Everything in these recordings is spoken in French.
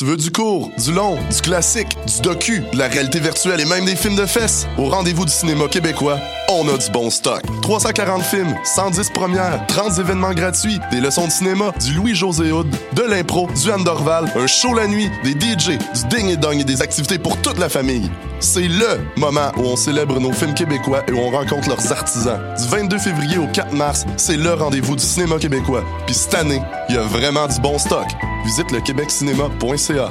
Tu veux du court, du long, du classique, du docu, de la réalité virtuelle et même des films de fesses? Au rendez-vous du cinéma québécois, on a du bon stock. 340 films, 110 premières, 30 événements gratuits, des leçons de cinéma, du Louis-José Hood, de l'impro, du Anne Dorval, un show la nuit, des DJ, du ding et dong et des activités pour toute la famille. C'est LE moment où on célèbre nos films québécois et où on rencontre leurs artisans. Du 22 février au 4 mars, c'est le rendez-vous du cinéma québécois. Puis cette année, il y a vraiment du bon stock. Visite le québeccinéma.ca.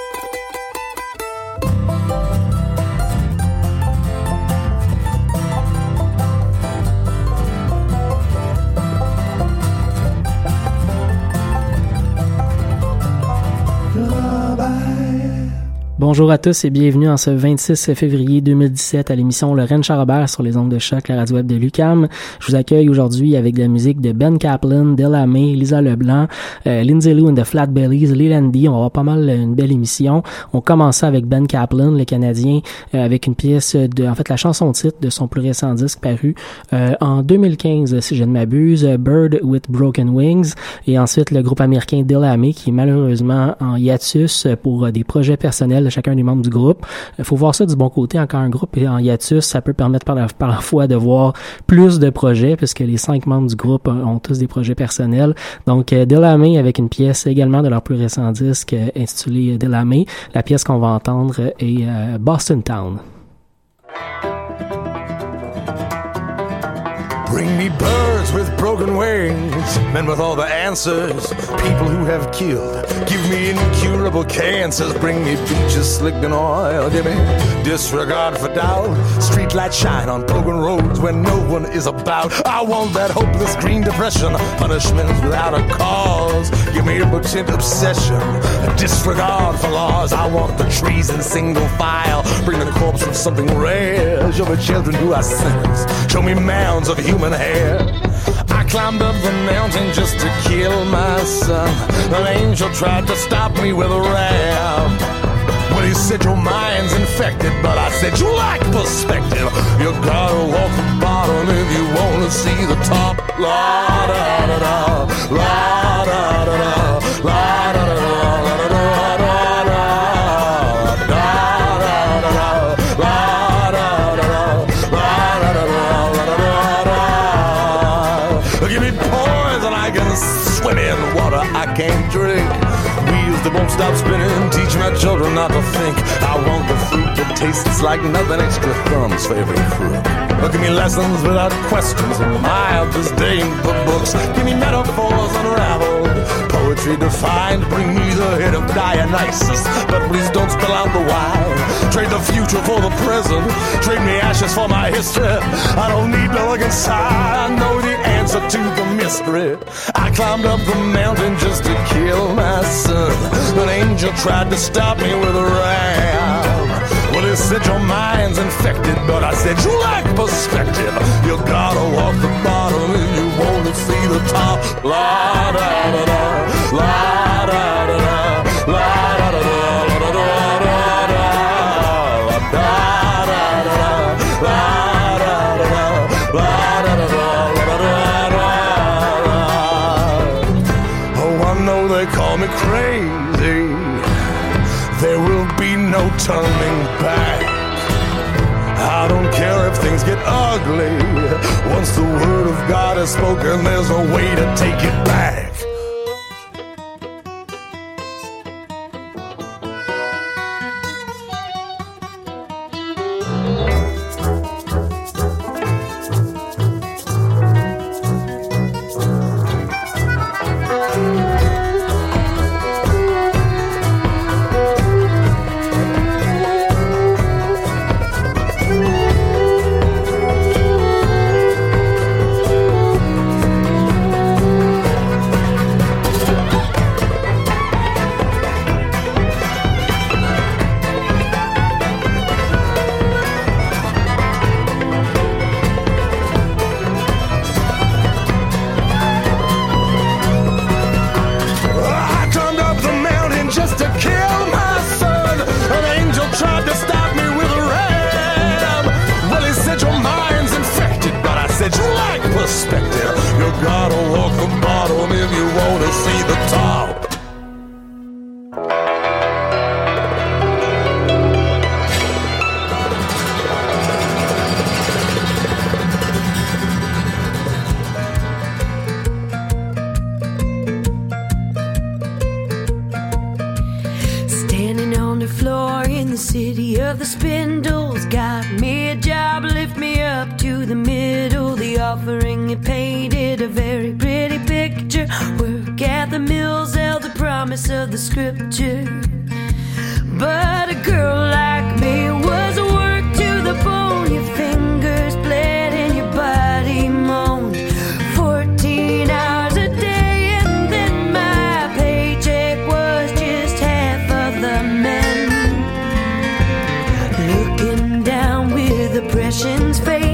Bonjour à tous et bienvenue en ce 26 février 2017 à l'émission Le Rennes Charabert sur les ondes de choc, la radio web de Lucam. Je vous accueille aujourd'hui avec de la musique de Ben Kaplan, Della May, Lisa Leblanc, euh, Lindsay Lou and the Flat Bellies, Lelandy. On va pas mal euh, une belle émission. On commence avec Ben Kaplan, le Canadien, euh, avec une pièce de, en fait, la chanson titre de son plus récent disque paru en 2015, si je ne m'abuse, Bird with Broken Wings. Et ensuite, le groupe américain Della May, qui est malheureusement en hiatus pour des projets personnels chacun des membres du groupe. Il faut voir ça du bon côté. Encore un groupe en hiatus, ça peut permettre par parfois de voir plus de projets puisque les cinq membres du groupe ont tous des projets personnels. Donc, euh, Delamay avec une pièce également de leur plus récent disque euh, intitulé Delamay. La pièce qu'on va entendre est euh, Boston Town. Bring me birds with broken wings, men with all the answers, people who have killed. Give me incurable cancers, bring me beaches slicked in oil. Give me disregard for doubt, streetlight shine on broken roads where no one is about. I want that hopeless green depression, punishments without a cause. Give me impotent obsession, a disregard for laws. I want the trees in single file, bring the corpse of something rare. Show me children who are sinners, show me mounds of human hair. I climbed up the mountain just to kill my son. An angel tried to stop me with a ram. Well, he said your mind's infected, but I said you lack perspective. You gotta walk the bottom if you wanna see the top. La da da da, la da da da, la da da da stop spinning, teach my children not to think. I want the fruit that tastes like nothing, extra thumbs for every crook. But give me lessons without questions, mild disdain for books. Give me metaphors unraveled, poetry defined. Bring me the head of Dionysus, but please don't spell out the wine. Trade the future for the present, trade me ashes for my history. I don't need look inside, I know the answer to the mystery. I climbed up the mountain just to kill my son. An angel tried to stop me with a ram. Well, he said your mind's infected, but I said you lack perspective. You gotta walk the bottom if you wanna see the top. La da da da, La da da da, turning back. I don't care if things get ugly. Once the word of God is spoken, there's a way to take it back. Emotions fade.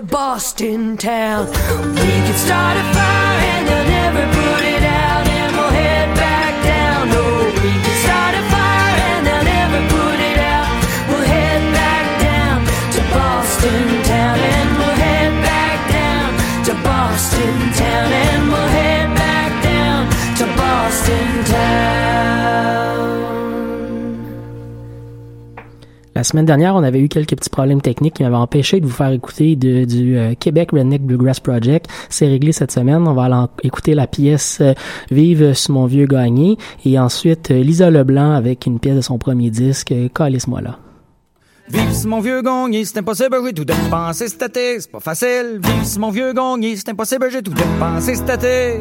to Boston town. We could start a fire. La semaine dernière, on avait eu quelques petits problèmes techniques qui m'avaient empêché de vous faire écouter de, du euh, Québec Redneck Bluegrass Project. C'est réglé cette semaine. On va aller écouter la pièce euh, Vive sur mon vieux gagné et ensuite euh, Lisa Leblanc avec une pièce de son premier disque, euh, Calisse-moi là. Vive sur mon vieux gagné, c'est impossible, j'ai tout dépensé cet été, c'est pas facile. Vive sur mon vieux gagné, c'est impossible, j'ai tout dépensé cet été.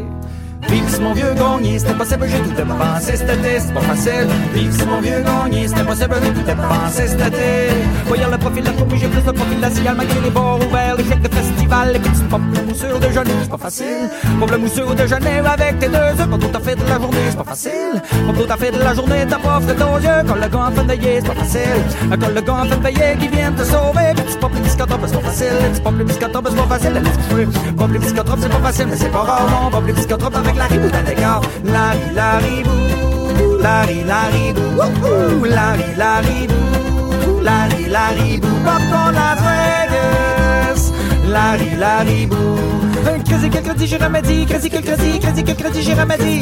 Vive si mon vieux gagné, c'est impossible, j'ai tout dépensé été, c'est pas facile. Vive si mon vieux gagné, c'est impossible, j'ai tout dépensé cet été. Voyons le profil de la j'ai plus le profil de la cigale, malgré les bars ouverts, les chèques de festival, les petits pop, la moussure de déjeuner, c'est pas facile. Pauvre la moussure de déjeuner avec tes deux œufs, pas tout à fait de la journée, c'est pas facile. Pas tout à fait de la journée, t'as pas offert aux yeux, quand le gars de veillée, c'est pas facile. Quand le gars de veillée qui vient te sauver, petit pop, les biscottes, c'est pas facile. Petits pop, les biscottes, c'est pas facile. Petits pop, les biscottes, c'est pas facile, mais c'est pas rare, non. Pop, les biscottes avec la ribou écart. La ri, la ribou, la ri, la ribou, wouhou, la ri, la ribou, la ri, la ribou, pop dans Las Vegas. La ri, la ribou. Un crédit, quel crédit, j'ai remédie, crédit, quel crédit, crédit, quel crédit, j'ai remédie.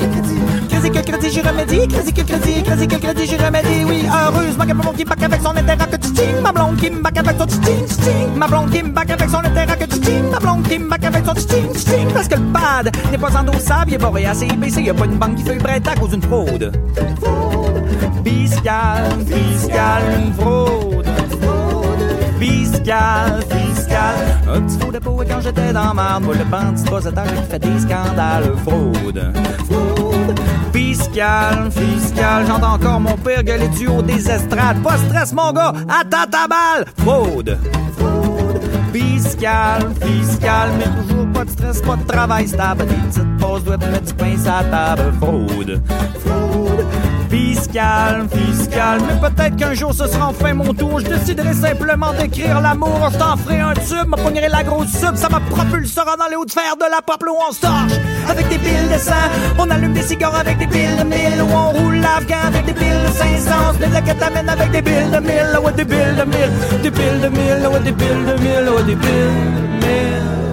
Crédit, quel crédit, j'ai remédie, crédit, quel crédit, crédit, quel crédit, j'ai remédie, oui, heureusement que ma blonde qui back avec son intérêt que tu ting, ma blonde qui me back avec son ting, ting, ma blonde qui back avec son intérêt que tu ting, ma blonde qui me back avec son ting, ting, parce que le pad n'est pas endossable, il est barré à CIBC, y a pas une banque qui fait prêter à cause d'une fraude. Fiscal, fiscal, une fraude. Fiscal, fiscal. Un petit faux dépôt et quand j'étais dans ma moi le bandit étage qui fait des scandales. Fraude, fraude. Fiscal, fiscal. J'entends encore mon père gueuler du haut des estrades. Pas stress, mon gars, attends ta balle. Fraude, fraude. Fiscal, fiscal. Mais toujours pas de stress, pas de travail stable. Des petites pauses doivent mettre du pain la table. Fraude, fraude. Fiscal, fiscal, mais peut-être qu'un jour ce sera enfin mon tour. Je déciderai simplement d'écrire l'amour. Je t'en ferai un tube, m'apprognerai la grosse sub, ça me propulsera dans les hauts de fer de la pop où on torche avec des piles de sang. On allume des cigares avec des piles de mille, où on roule l'afghan avec des piles de 500. On de la kétamine avec des piles de mille, ouais des piles de mille, des piles de mille, ouais des piles de mille, ouais des piles de mille.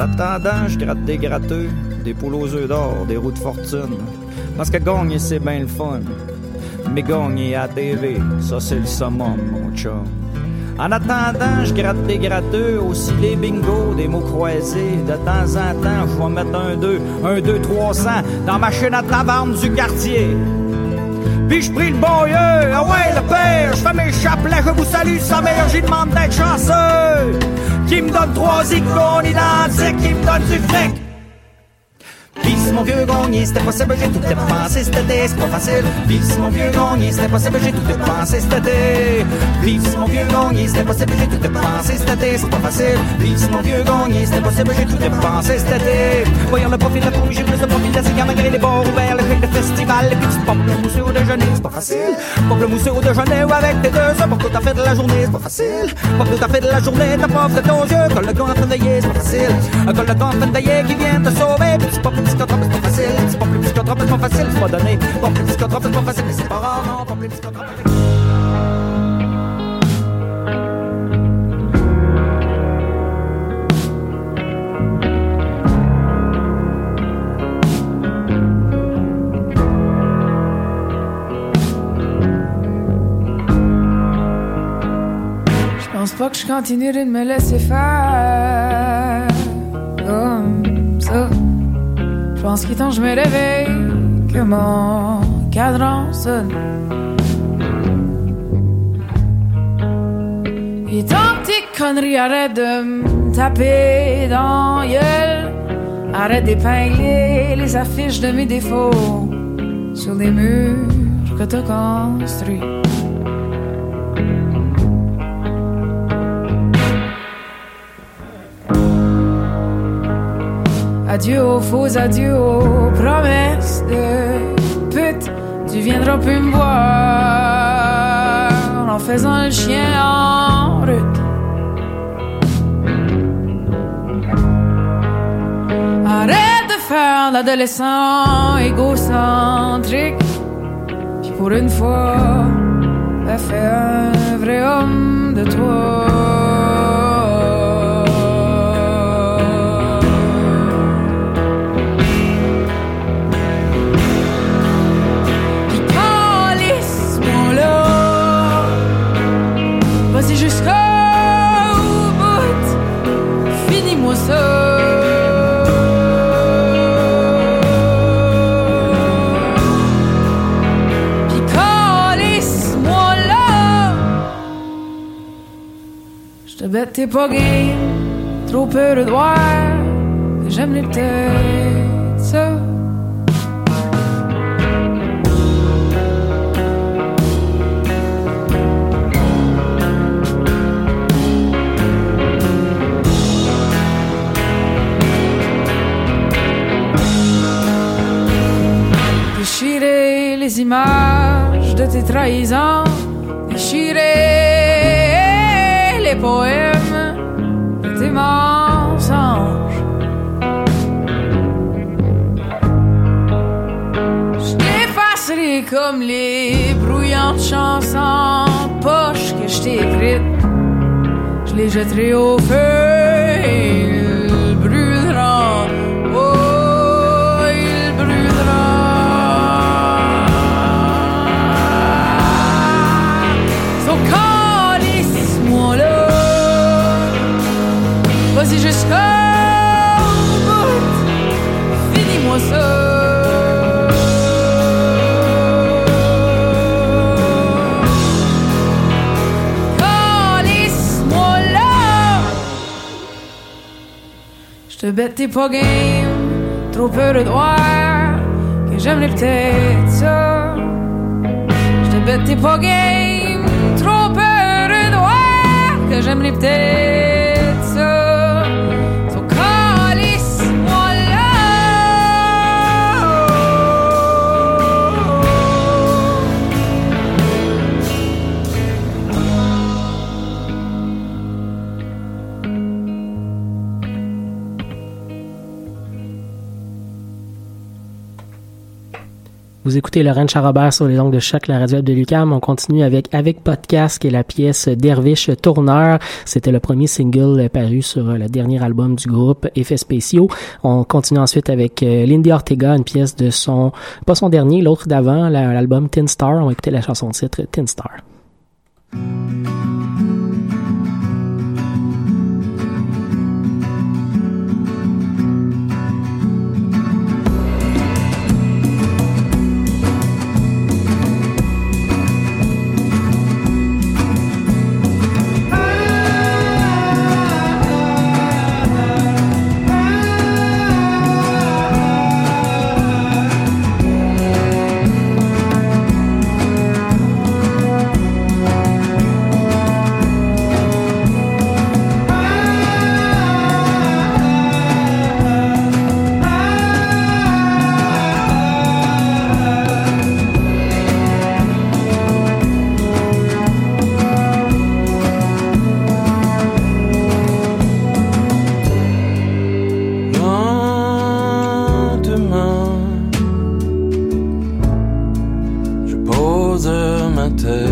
En attendant, je gratte des gratteux, des poules aux œufs d'or, des roues de fortune. Parce que gagner, c'est bien le fun. Mais gagner à TV, ça c'est le summum, mon chum. En attendant, je gratte des gratteux, aussi des bingos, des mots croisés. De temps en temps, je vais mettre un 2, un 2, 300 dans ma chaîne à taverne du quartier. Puis je prie le bon Dieu, ah ouais le père, je fais mes chapelets, je vous salue sa mère, j'y demande d'être chanceux. Donne trois icônes identiques, qui me donne du fric. Si mon vieux gagné, c'était possible, j'ai tout dépensé cet été, c'est pas facile. Si mon vieux gagné, c'était possible, j'ai tout dépensé cet été. Si mon vieux gagné, c'était possible, j'ai tout dépensé cet été, c'est pas facile. Si mon vieux gagné, c'était possible, j'ai tout dépensé cet été. Voyons le profil de la fourmi, j'ai plus de profil de la cigare, malgré les bars ouverts, le chèque de festival, les petites pompes, le mousseux au déjeuner, c'est pas facile. Pop le mousseux au déjeuner ou avec tes deux pour tout à fait de la journée, c'est pas facile. Pop tout à fait de la journée, t'as pas offert aux yeux, quand le gars en de veillée, c'est pas facile. Quand le gars en de veillée qui vient te sauver, petit pop, cotrop, c'est pas facile. Le petit cotrop, c'est pas facile, c'est pas petit cotrop, c'est pas facile, mais c'est pas rare, non. Cotrop, c'est- Je pense pas que je continuerai de me laisser faire comme ça. Je pense qu'il je me réveille, que mon cadran sonne. Est temps que conneries arrêtent de me taper dans gueule. Arrête d'épingler les affiches de mes défauts sur les murs que t'as construits. Adieu aux faux adieux aux promesses de pute. Tu viendras plus me voir en faisant le chien en route. Arrête de faire l'adolescent égocentrique. Puis pour une fois, fais un vrai homme de toi. T'es pas game. Trop peur de que j'aime les ça. Déchirer les images de tes trahisons, déchirer les poèmes comme les brouillantes chansons poches que je t'ai écrites. Je les jetterai au feu J'te bête t'es pas game. Trop peur de voir que j'aime les peut-être ça. J'te bête t'es pas game. Trop peur de voir que j'aime les peut-être Vous écoutez Laurent Charrobert sur les ongles de choc, la radio de Lucam. On continue avec Avec Podcast, qui est la pièce Dervish Tourneur. C'était le premier single paru sur le dernier album du groupe Effets spéciaux. On continue ensuite avec euh, Lindy Ortega, une pièce de son, pas son dernier, l'autre d'avant, la- l'album Tin Star. On écouter la chanson titre Tin Star. Ma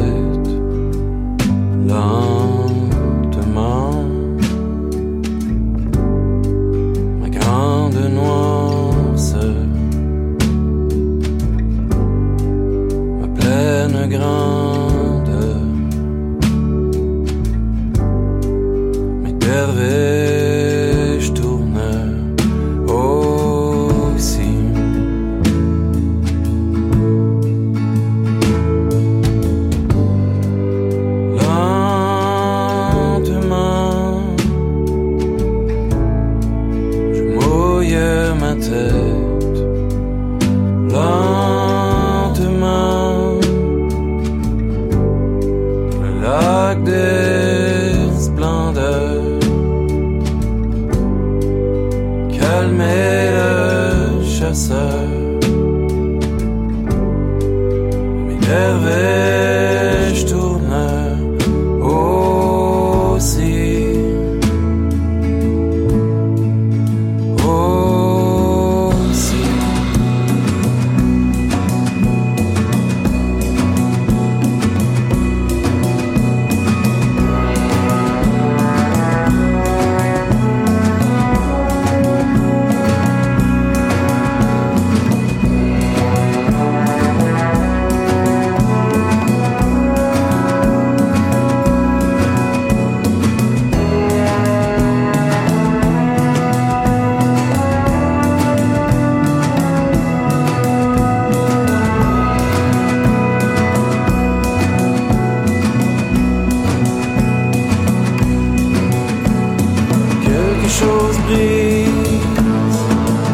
quelque chose brise,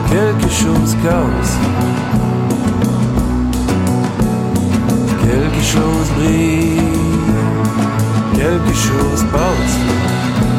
quelque chose casse. Quelque chose brille, quelque chose passe.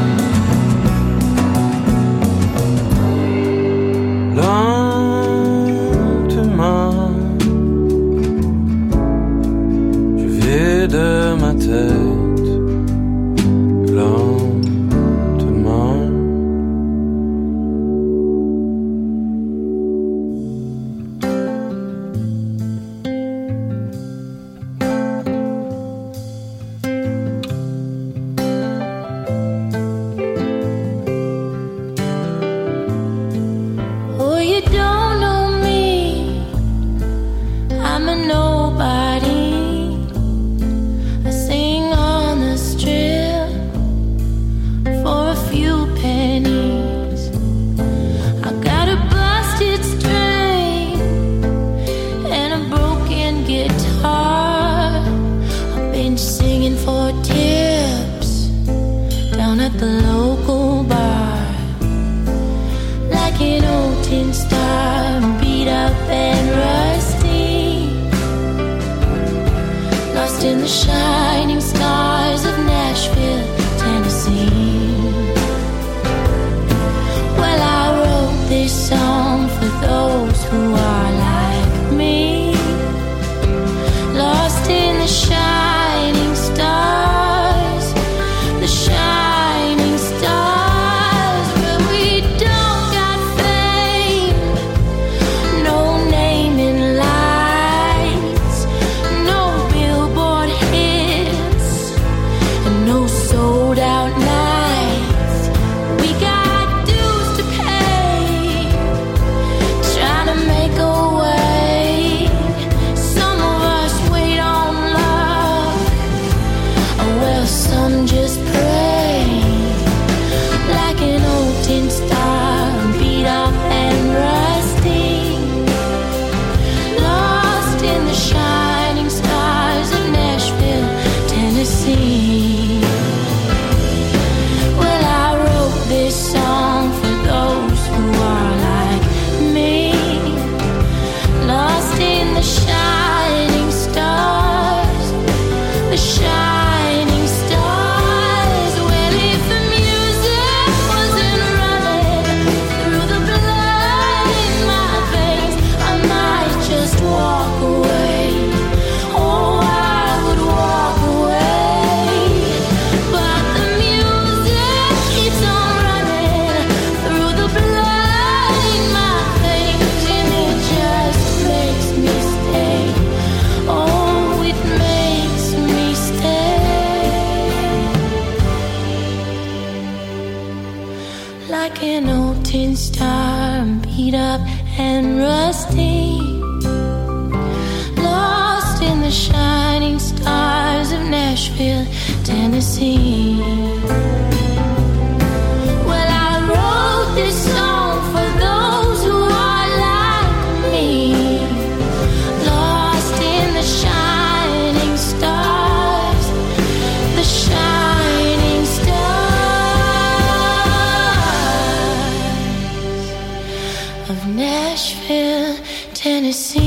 see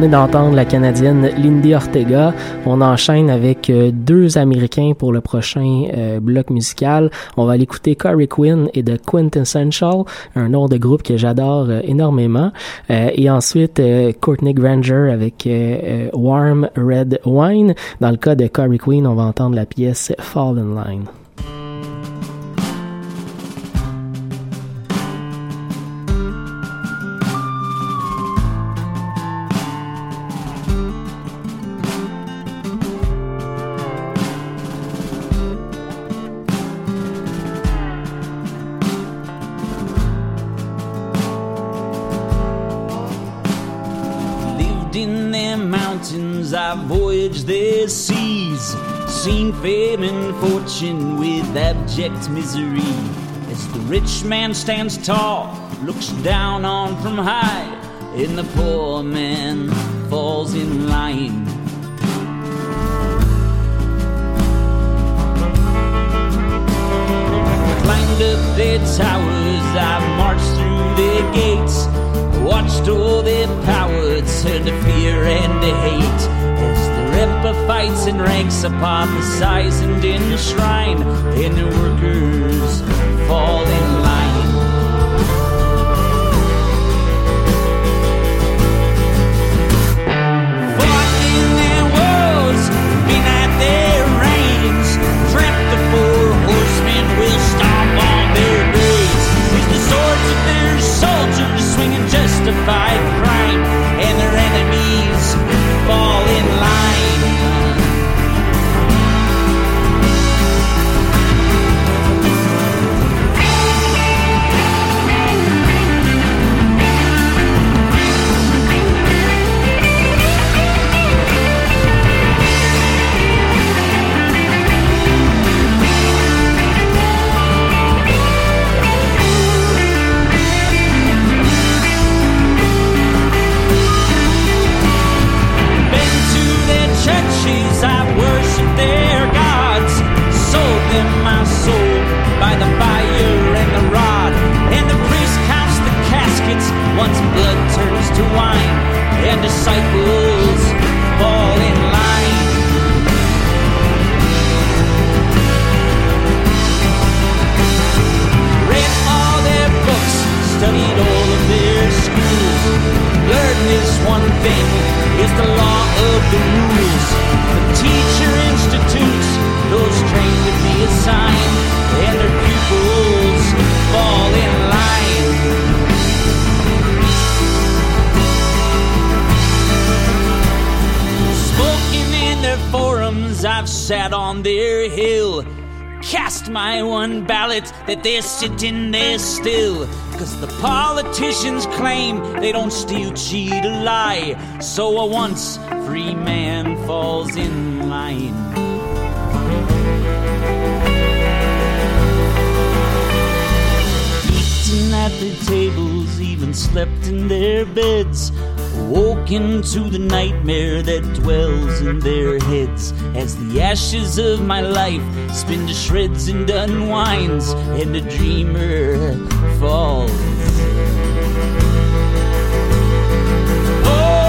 venez d'entendre la Canadienne Lindy Ortega. On enchaîne avec euh, deux Américains pour le prochain euh, bloc musical. On va l'écouter Corey Quinn et The Quintessential, un nom de groupe que j'adore euh, énormément. Et ensuite, Courtney Granger avec Warm Red Wine. Dans le cas de Corey Quinn, on va entendre la pièce Fall in Line. religion with abject misery. As the rich man stands tall, looks down on from high, and the poor man falls in line. Climbed up their towers, I've marched through their gates, watched all their power turn to fear and to hate. Pippa fights and ranks upon the size and in the. And the workers fall in line. that they're sitting there still. Cause the politicians claim they don't steal, cheat, or lie. So a once free man at their tables, even slept in their beds. Woke into the nightmare that dwells in their heads as the ashes of my life spin to shreds and unwinds, and the dreamer falls. Oh!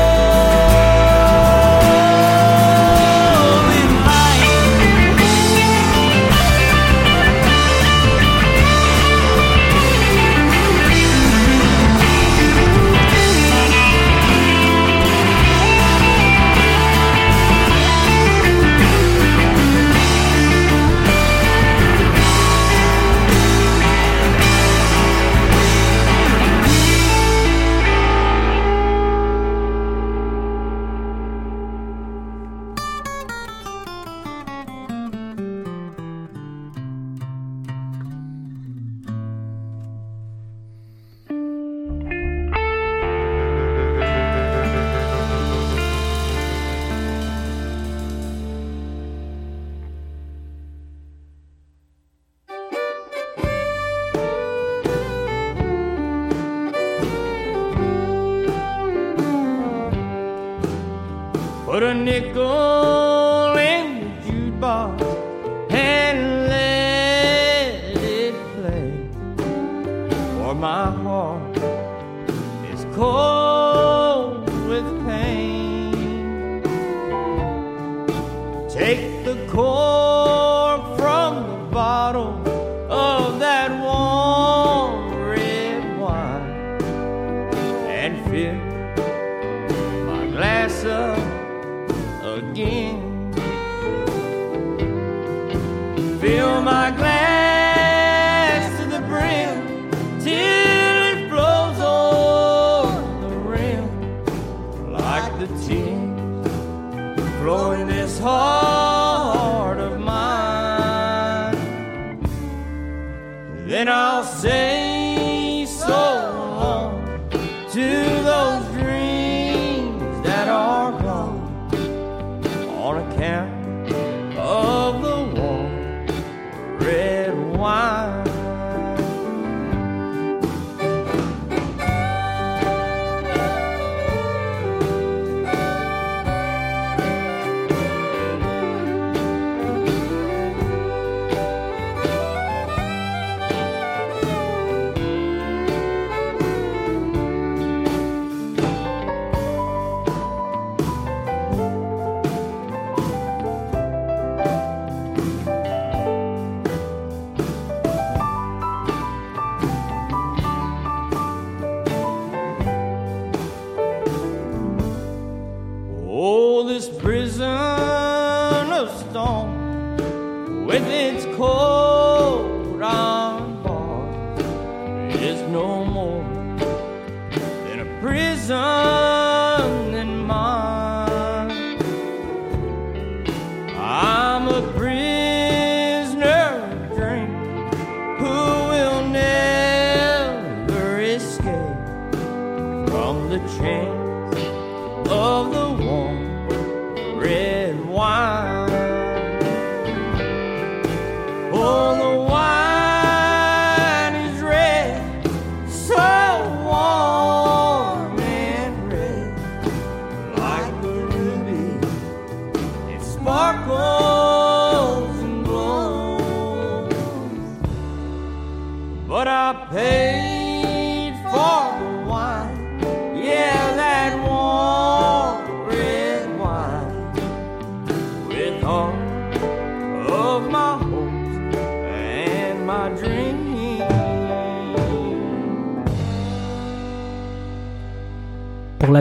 my glass.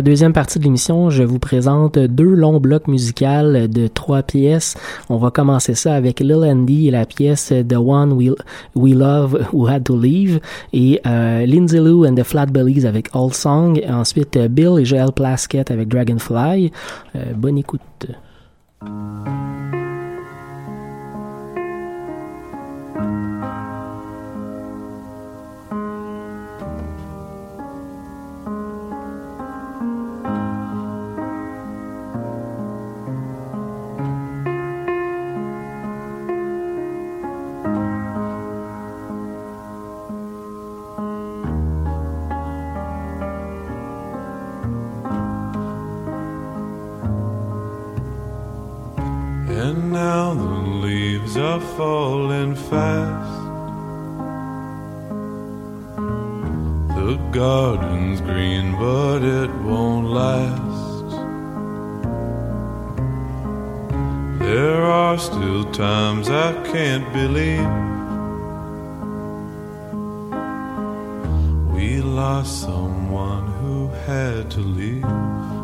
La deuxième partie de l'émission, je vous présente deux longs blocs musicaux de trois pièces. On va commencer ça avec Lil Andy et la pièce The One We, We Love Who Had to Leave et euh, Lindsay Lou and the Flatbellies avec Old Song. Et ensuite euh, Bill et Joel Plaskett avec Dragonfly. Euh, bonne écoute. Fast. The garden's green, but it won't last. There are still times I can't believe we lost someone who had to leave.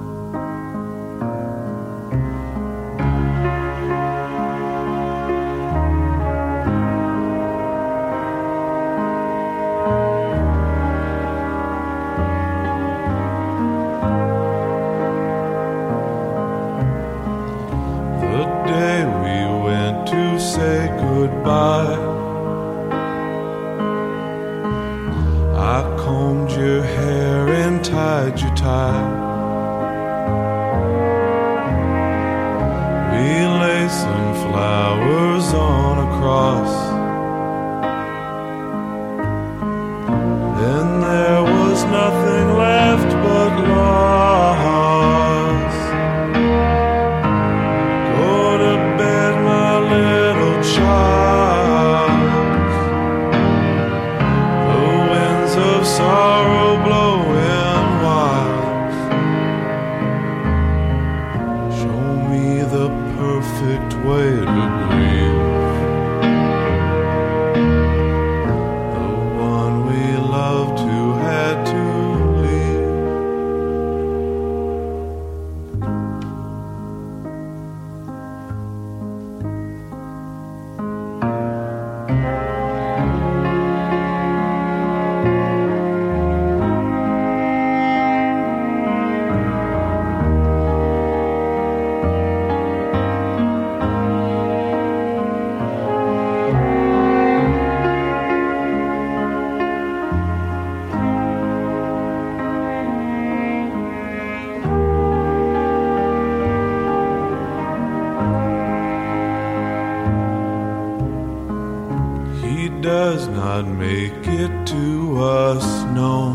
Known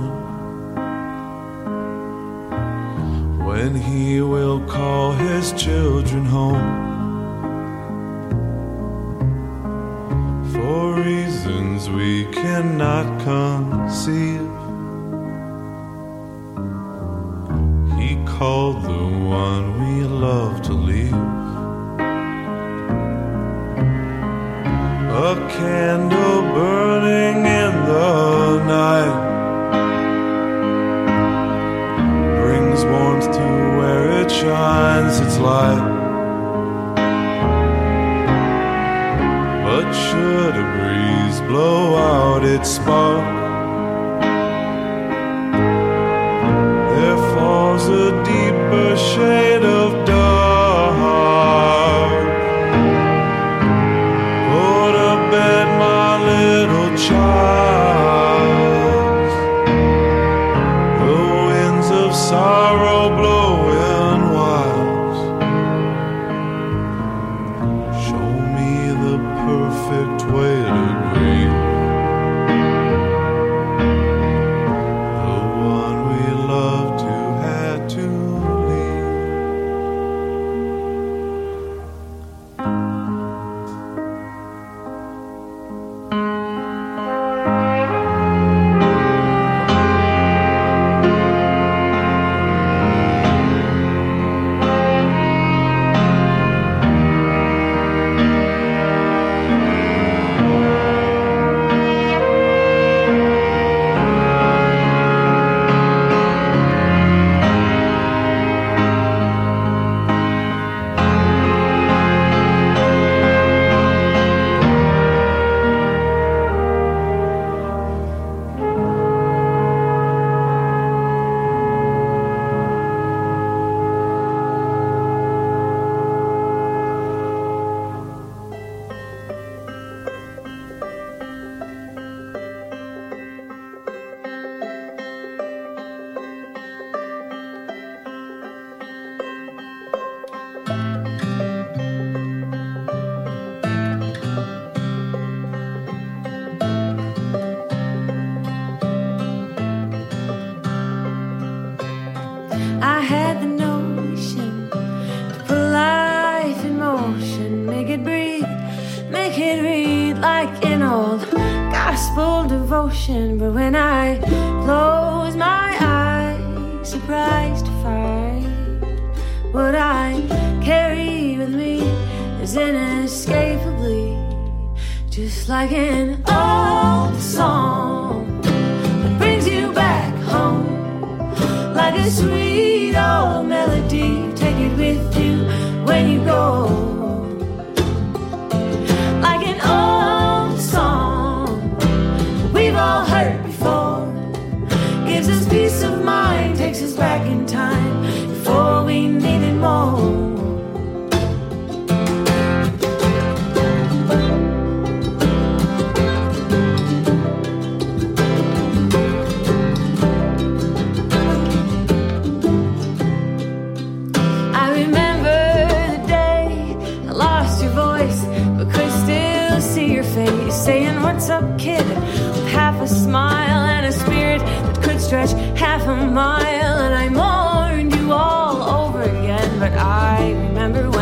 when he will call his children home. For reasons we cannot conceive, he called the one we love to leave. A candle shines its light. But should a breeze blow out its spark, there falls a deeper shade of dark. stretch half a mile, and I mourned you all over again. But I remember when.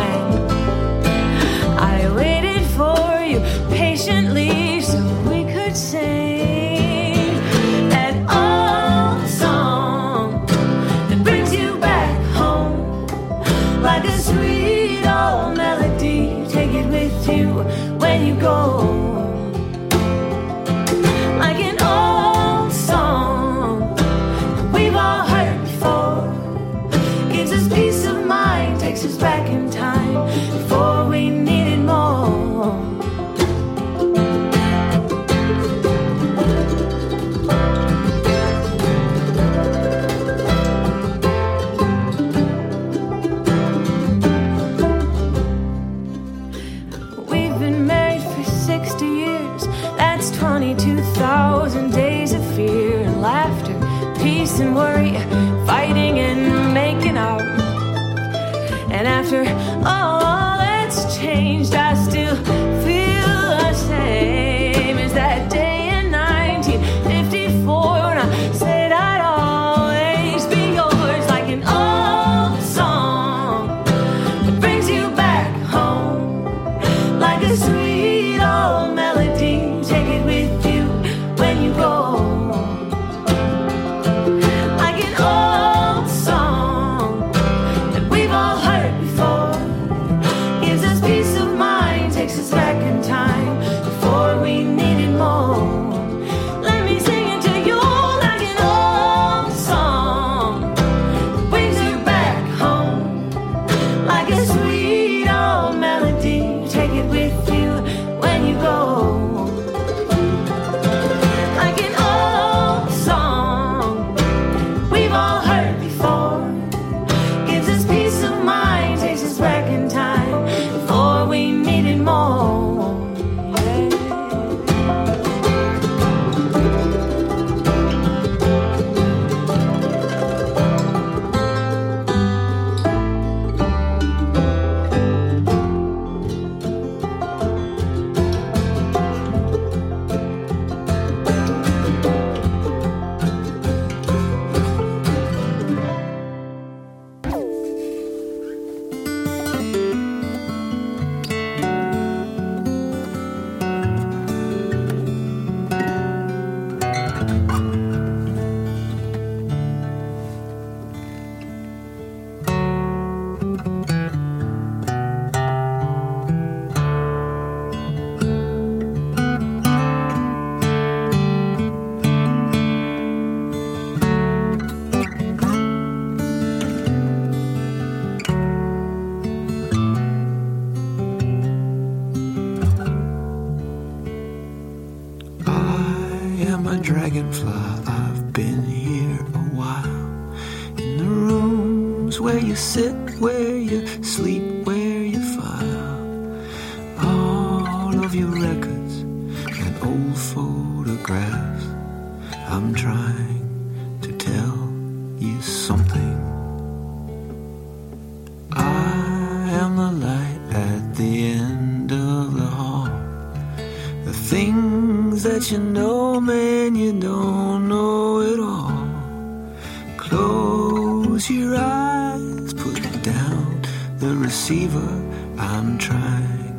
Close your eyes, put down the receiver. I'm trying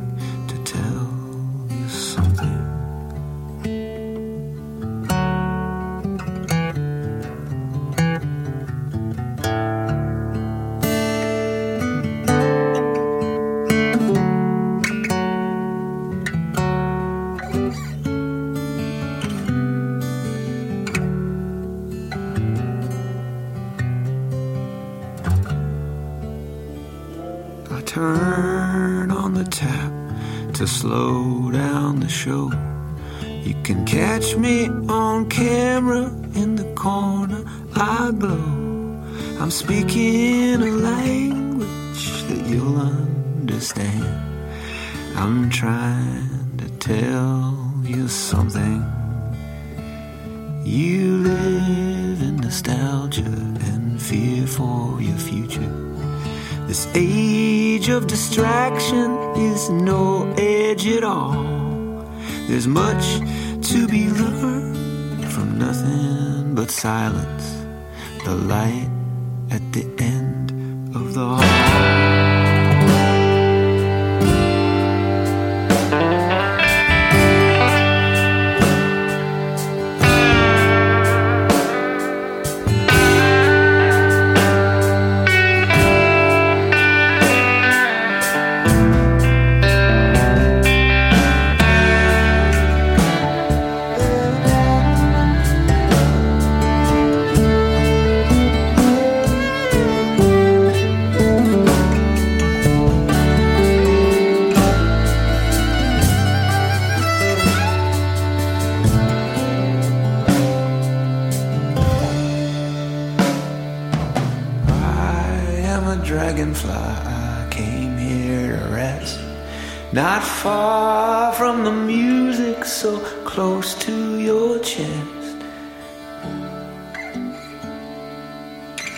Not far from the music, so close to your chest.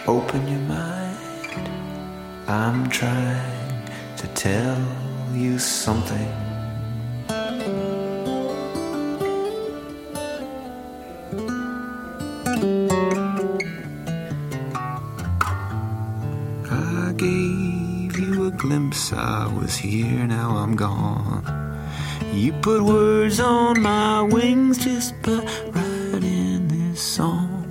Open your mind. I'm trying to tell you something. Was here, now I'm gone. You put words on my wings just by writing this song.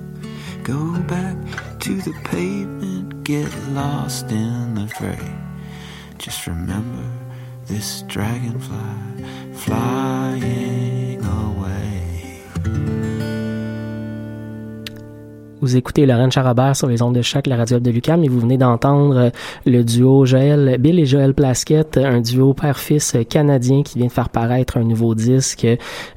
Go back to the pavement, get lost in the fray. Just remember this dragonfly flying Vous écoutez Laurent Charabert sur les ondes de choc, la radio de Lucam, et vous venez d'entendre euh, le duo Joël, Bill et Joël Plasquette, un duo père-fils canadien qui vient de faire paraître un nouveau disque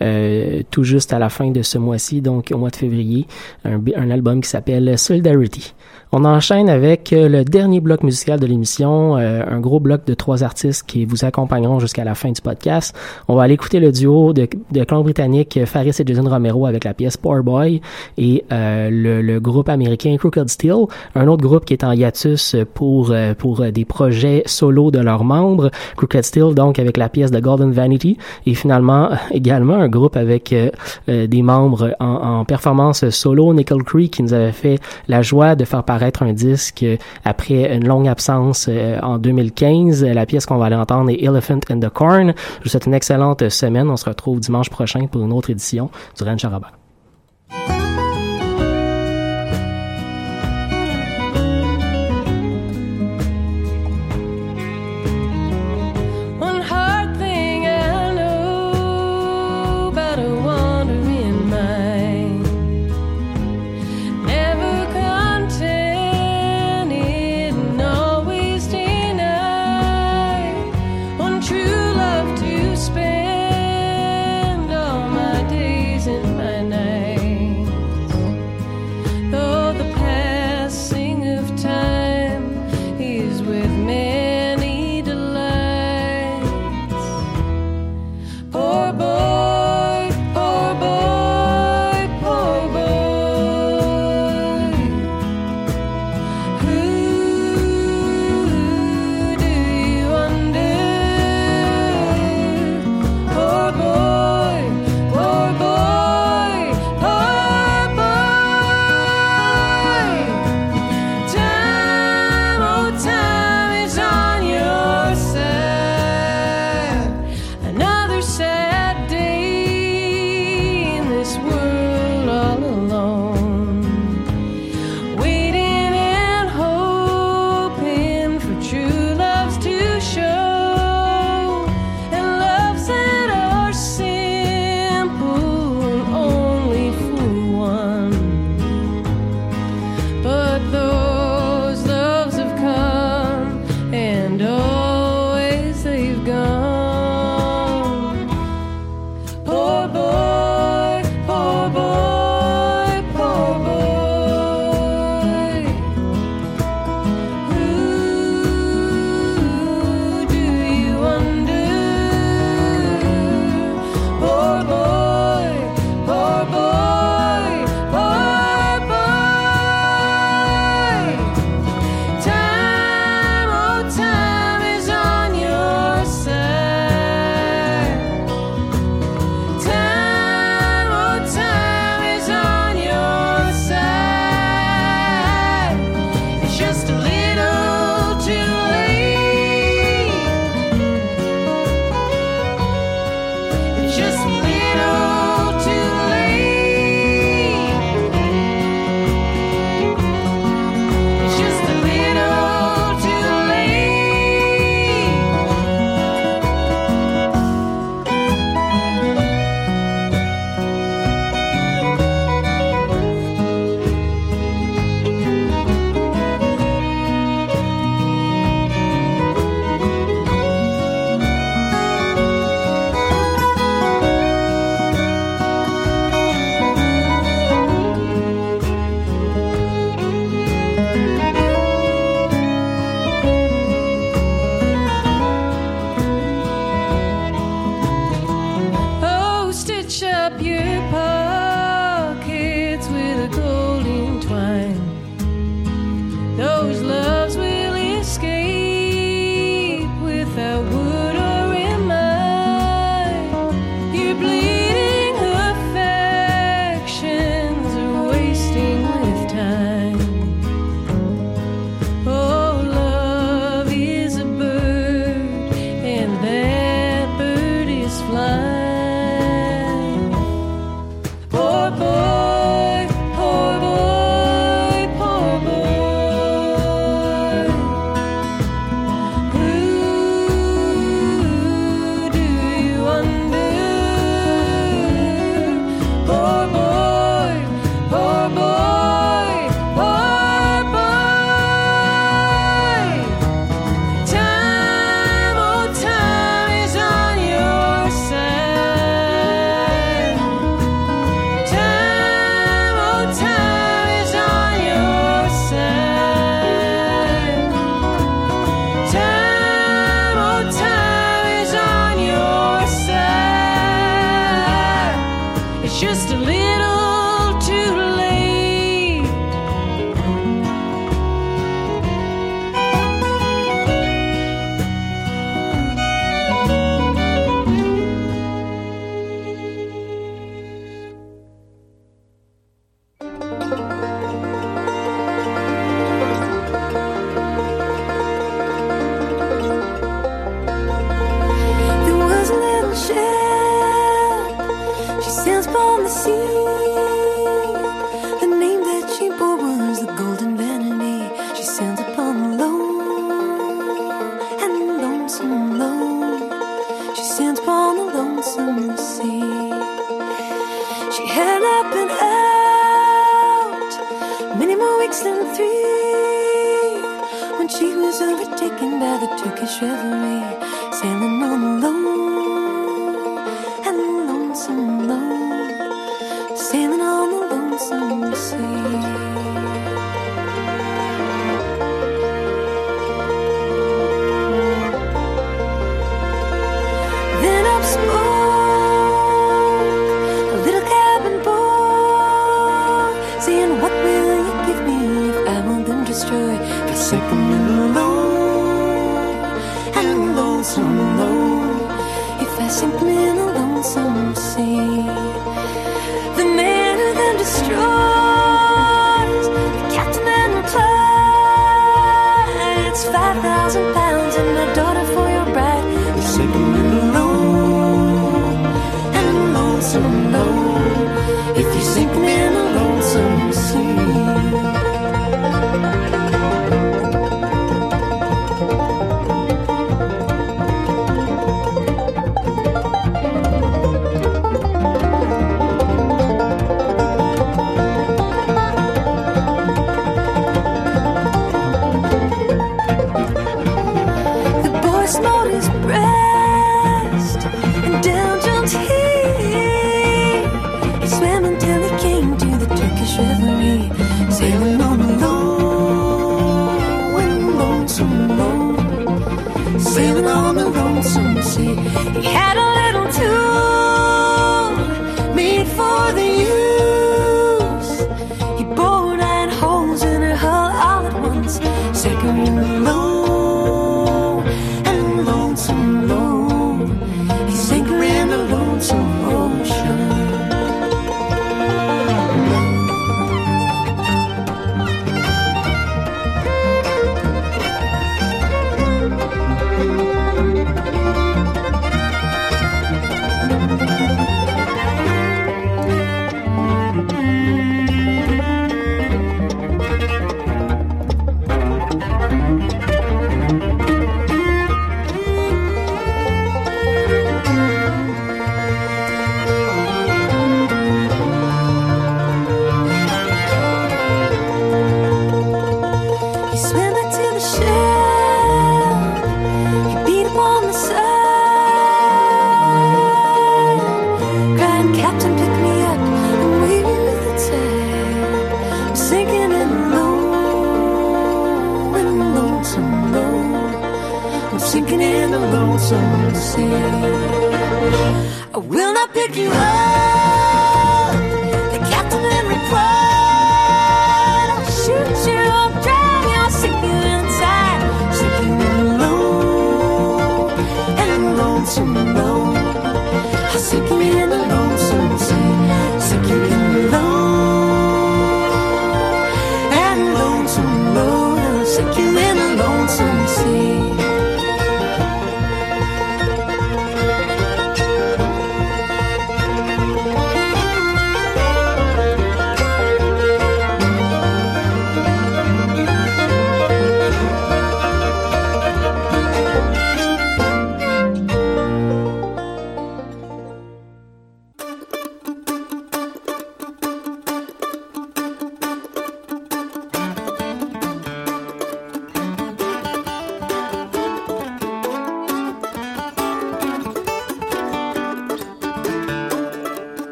euh, tout juste à la fin de ce mois-ci, donc au mois de février, un album qui s'appelle Solidarity. On enchaîne avec euh, le dernier bloc musical de l'émission, euh, un gros bloc de trois artistes qui vous accompagneront jusqu'à la fin du podcast. On va aller écouter le duo de, de clan britannique Faris et Jason Romero avec la pièce Poor Boy et euh, le, le groupe américain Crooked Steel, un autre groupe qui est en hiatus pour euh, pour des projets solo de leurs membres. Crooked Steel donc avec la pièce de Golden Vanity et finalement également un groupe avec euh, euh, des membres en, en performance solo, Nickel Creek qui nous avait fait la joie de faire paraître un disque euh, après une longue absence euh, en 2015. La pièce qu'on va aller entendre est Elephant in the Corn. Je vous souhaite une excellente semaine. On se retrouve dimanche prochain pour une autre édition du Rennes Charabert.